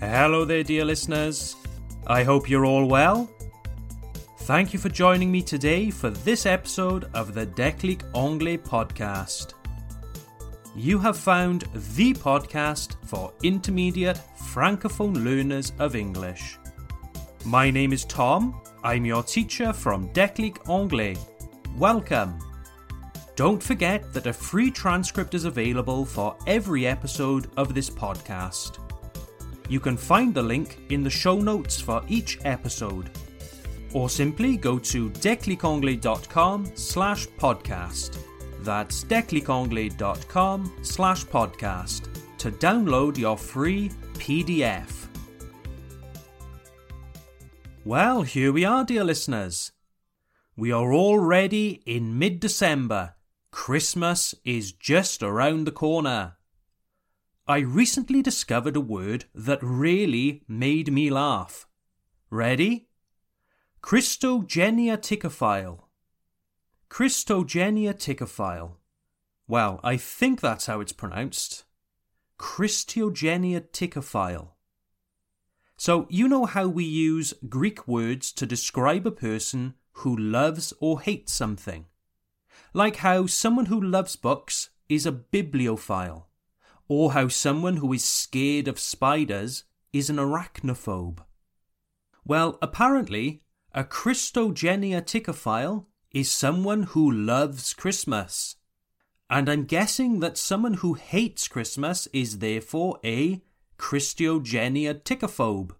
Hello there, dear listeners. I hope you're all well. Thank you for joining me today for this episode of the Déclic Anglais podcast. You have found the podcast for intermediate francophone learners of English. My name is Tom. I'm your teacher from Déclic Anglais. Welcome. Don't forget that a free transcript is available for every episode of this podcast. You can find the link in the show notes for each episode. Or simply go to declicanglais.com slash podcast. That's declicanglais.com slash podcast to download your free PDF. Well, here we are, dear listeners. We are already in mid December. Christmas is just around the corner. I recently discovered a word that really made me laugh. Ready? Christogenia tichophile. Christogenia tichophile. Well, I think that's how it's pronounced. Christogenia tichophile. So, you know how we use Greek words to describe a person who loves or hates something? Like how someone who loves books is a bibliophile or how someone who is scared of spiders is an arachnophobe. Well, apparently, a Christogenia tichophile is someone who loves Christmas. And I'm guessing that someone who hates Christmas is therefore a Christogenia tichophobe.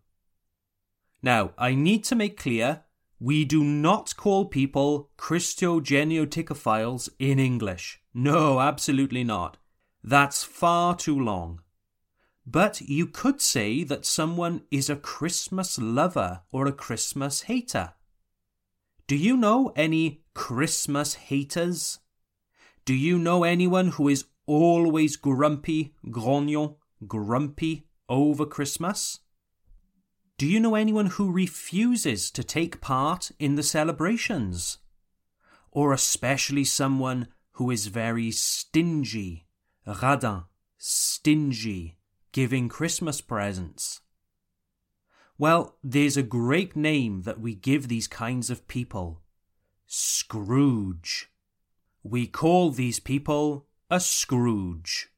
Now, I need to make clear we do not call people Christogeniotichophiles in English. No, absolutely not. That's far too long. But you could say that someone is a Christmas lover or a Christmas hater. Do you know any Christmas haters? Do you know anyone who is always grumpy, grognon, grumpy over Christmas? Do you know anyone who refuses to take part in the celebrations? Or especially someone who is very stingy radin, stingy, giving Christmas presents. Well, there's a great name that we give these kinds of people Scrooge. We call these people a Scrooge.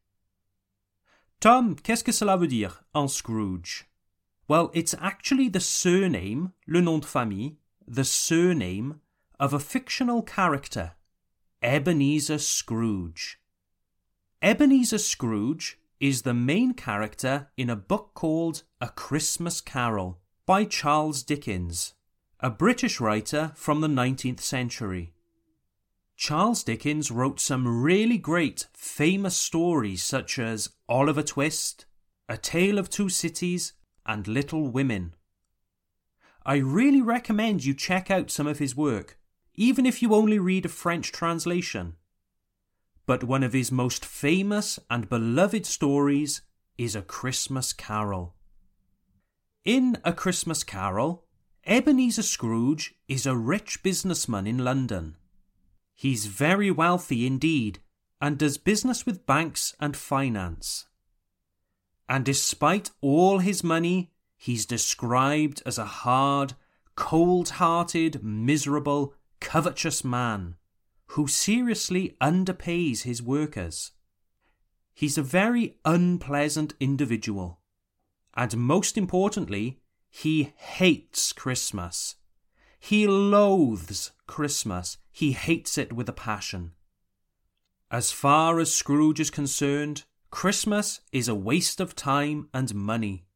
Tom, qu'est-ce que cela veut dire, un Scrooge? Well, it's actually the surname, le nom de famille, the surname of a fictional character, Ebenezer Scrooge. Ebenezer Scrooge is the main character in a book called A Christmas Carol by Charles Dickens, a British writer from the 19th century. Charles Dickens wrote some really great, famous stories such as Oliver Twist, A Tale of Two Cities, and Little Women. I really recommend you check out some of his work, even if you only read a French translation but one of his most famous and beloved stories is A Christmas Carol. In A Christmas Carol, Ebenezer Scrooge is a rich businessman in London. He's very wealthy indeed and does business with banks and finance. And despite all his money, he's described as a hard, cold hearted, miserable, covetous man who seriously underpays his workers. He's a very unpleasant individual. And most importantly, he hates Christmas. He loathes Christmas. He hates it with a passion. As far as Scrooge is concerned, Christmas is a waste of time and money.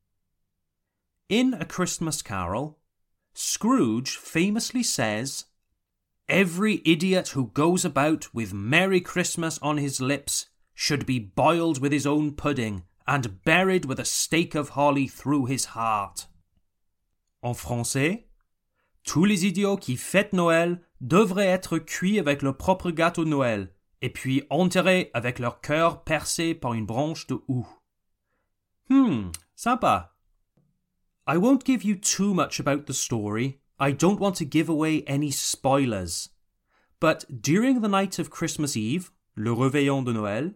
In A Christmas Carol, Scrooge famously says Every idiot who goes about with Merry Christmas on his lips should be boiled with his own pudding and buried with a stake of holly through his heart. En français, tous les idiots qui fêtent Noël devraient être cuits avec leur propre gâteau Noël et puis enterrés avec leur cœur percé par une branche de houx. Hmm, sympa. I won't give you too much about the story I don't want to give away any spoilers, but during the night of Christmas Eve, le réveillon de Noël,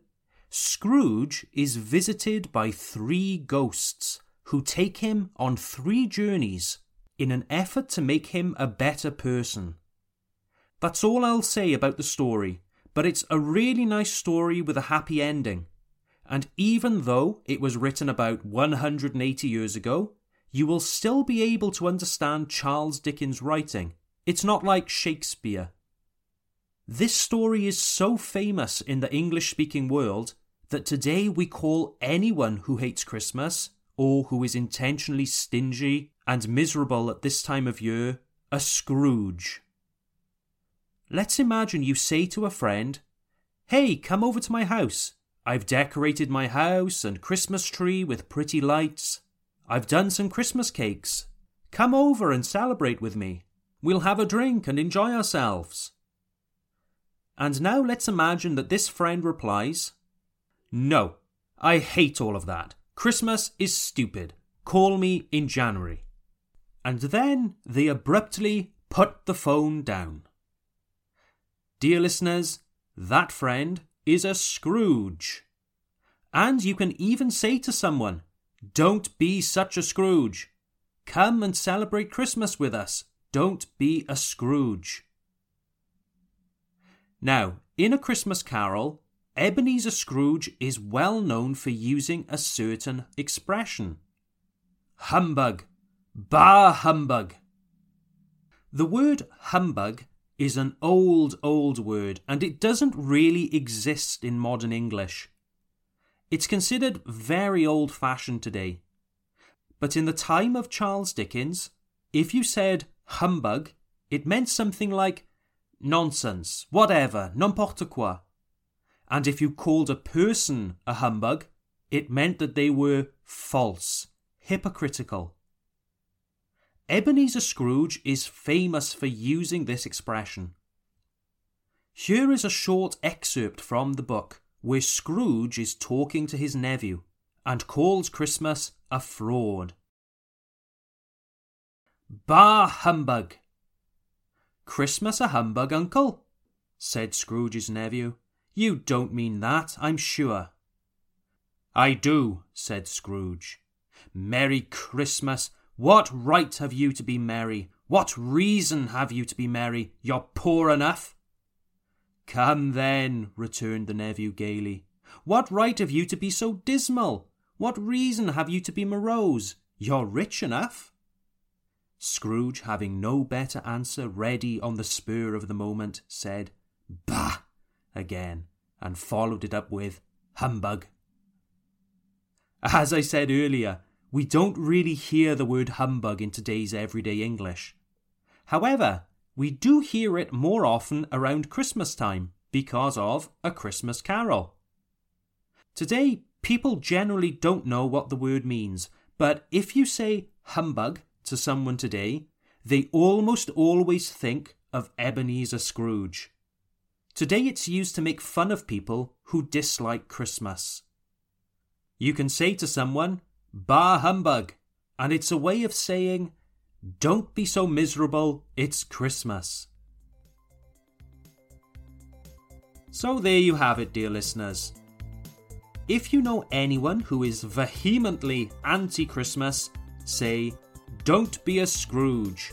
Scrooge is visited by three ghosts who take him on three journeys in an effort to make him a better person. That's all I'll say about the story, but it's a really nice story with a happy ending. And even though it was written about 180 years ago, you will still be able to understand Charles Dickens' writing. It's not like Shakespeare. This story is so famous in the English speaking world that today we call anyone who hates Christmas or who is intentionally stingy and miserable at this time of year a Scrooge. Let's imagine you say to a friend, Hey, come over to my house. I've decorated my house and Christmas tree with pretty lights. I've done some Christmas cakes. Come over and celebrate with me. We'll have a drink and enjoy ourselves. And now let's imagine that this friend replies, No, I hate all of that. Christmas is stupid. Call me in January. And then they abruptly put the phone down. Dear listeners, that friend is a Scrooge. And you can even say to someone, Don't be such a Scrooge. Come and celebrate Christmas with us. Don't be a Scrooge. Now, in A Christmas Carol, Ebenezer Scrooge is well known for using a certain expression humbug, bah humbug. The word humbug is an old, old word, and it doesn't really exist in modern English. It's considered very old fashioned today. But in the time of Charles Dickens, if you said humbug, it meant something like nonsense, whatever, n'importe quoi. And if you called a person a humbug, it meant that they were false, hypocritical. Ebenezer Scrooge is famous for using this expression. Here is a short excerpt from the book where Scrooge is talking to his nephew and calls Christmas a fraud. Bah humbug! Christmas a humbug, uncle? said Scrooge's nephew. You don't mean that, I'm sure. I do, said Scrooge. Merry Christmas what right have you to be merry? What reason have you to be merry? You're poor enough. Come then, returned the nephew gaily. What right have you to be so dismal? What reason have you to be morose? You're rich enough. Scrooge, having no better answer ready on the spur of the moment, said, Bah! again, and followed it up with, Humbug. As I said earlier, we don't really hear the word humbug in today's everyday English. However, we do hear it more often around Christmas time because of A Christmas Carol. Today, people generally don't know what the word means, but if you say humbug to someone today, they almost always think of Ebenezer Scrooge. Today it's used to make fun of people who dislike Christmas. You can say to someone, Bah humbug! And it's a way of saying, don't be so miserable, it's Christmas. So there you have it, dear listeners. If you know anyone who is vehemently anti Christmas, say, don't be a Scrooge.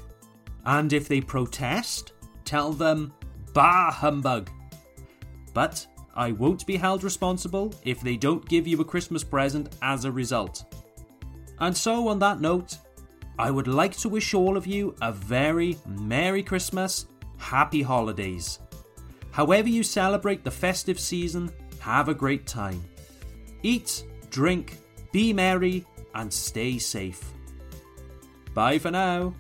And if they protest, tell them, bah humbug. But I won't be held responsible if they don't give you a Christmas present as a result. And so, on that note, I would like to wish all of you a very Merry Christmas, Happy Holidays. However, you celebrate the festive season, have a great time. Eat, drink, be merry, and stay safe. Bye for now.